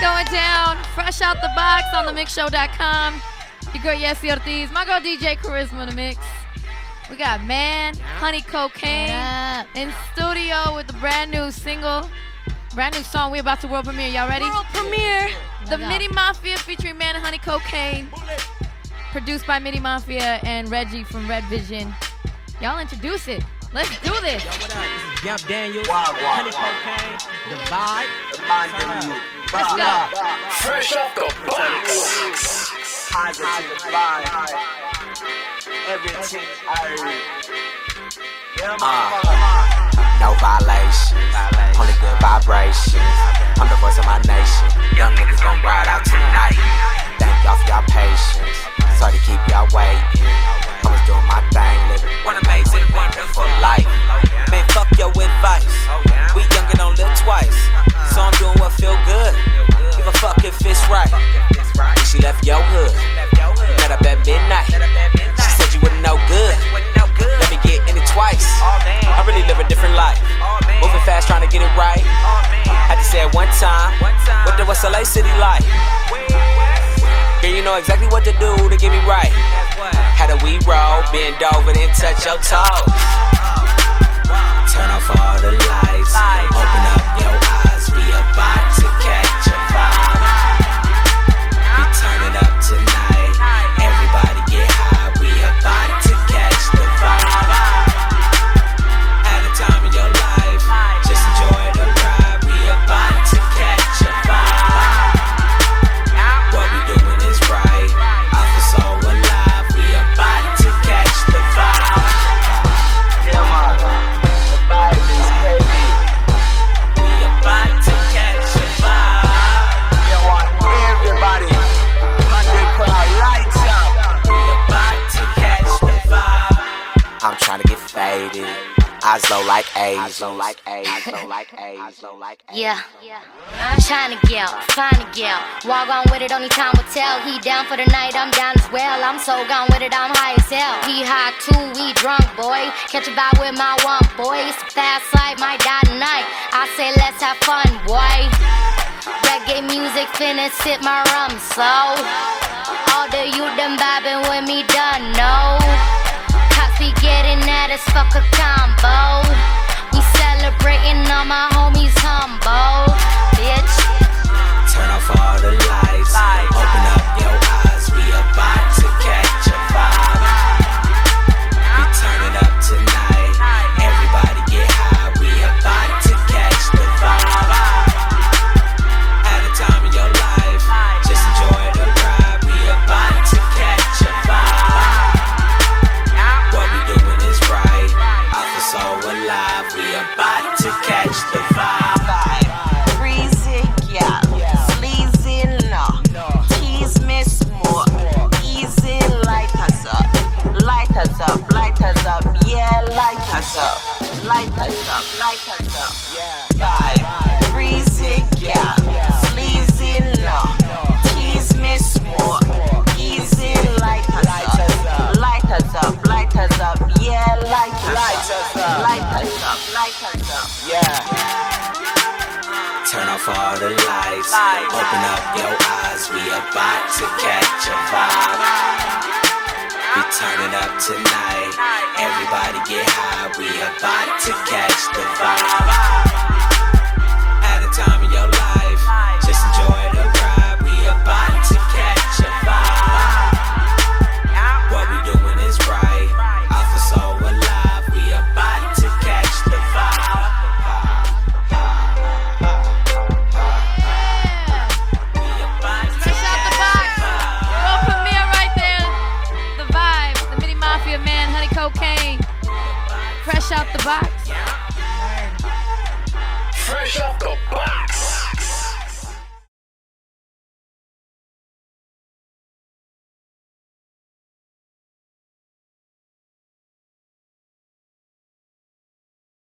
going down. Fresh out the box on the mixshow.com. Your girl Yesi Ortiz, my girl DJ Carisma in the mix. We got Man, Honey Cocaine in studio with the brand new single, brand new song we about to world premiere. Y'all ready? World premiere. The Midi Mafia featuring Man, Honey Cocaine. Produced by Midi Mafia and Reggie from Red Vision. Y'all introduce it. Let's do this. Yo, what up? This is Gamp Daniels, Wow, wow, Honey wow. Cocaine, The Vibe. Reminding you. Let's go. Fresh off the box. Positive vibe. Everything I Yeah, Uh, no violation, only good vibrations. I'm the voice of my nation. Young niggas gon' ride out tonight. Thank y'all for y'all patience. Sorry to keep y'all waiting. So I'm doing what feel good. Give a fuck if it's right. When she left your hood, met up at midnight. She said you wouldn't know good. Let me get in it twice. I really live a different life. Moving fast, trying to get it right. Had to say it one time. What the West LA city like? Girl, you know exactly what to do to get me right. How do we roll? Bend over and touch your toes. Eyes low like A's. like A's. like A's. like A's. Yeah. I'm trying to get, find a gal. Walk on with it, only time will tell. He down for the night, I'm down as well. I'm so gone with it, I'm high as hell. He high too, we drunk, boy. Catch a vibe with my one boy. It's a fast life, might die tonight. I say let's have fun, boy. Reggae music, finna sip my rum slow. All the youth them vibing with me, done no. Us, fuck a combo. We celebrating all my homies humble, bitch. Light us up, light us up. Yeah. Sleazy, no. Tease me more. Easy, light us up. Light us up, light us up. Yeah, light us up. Light us up, light us up. Yeah. Turn off all the lights. Open up your eyes. We about to catch a vibe. Tonight. Everybody get high. We about to catch the vibe. Fresh out the box. Fresh out the box.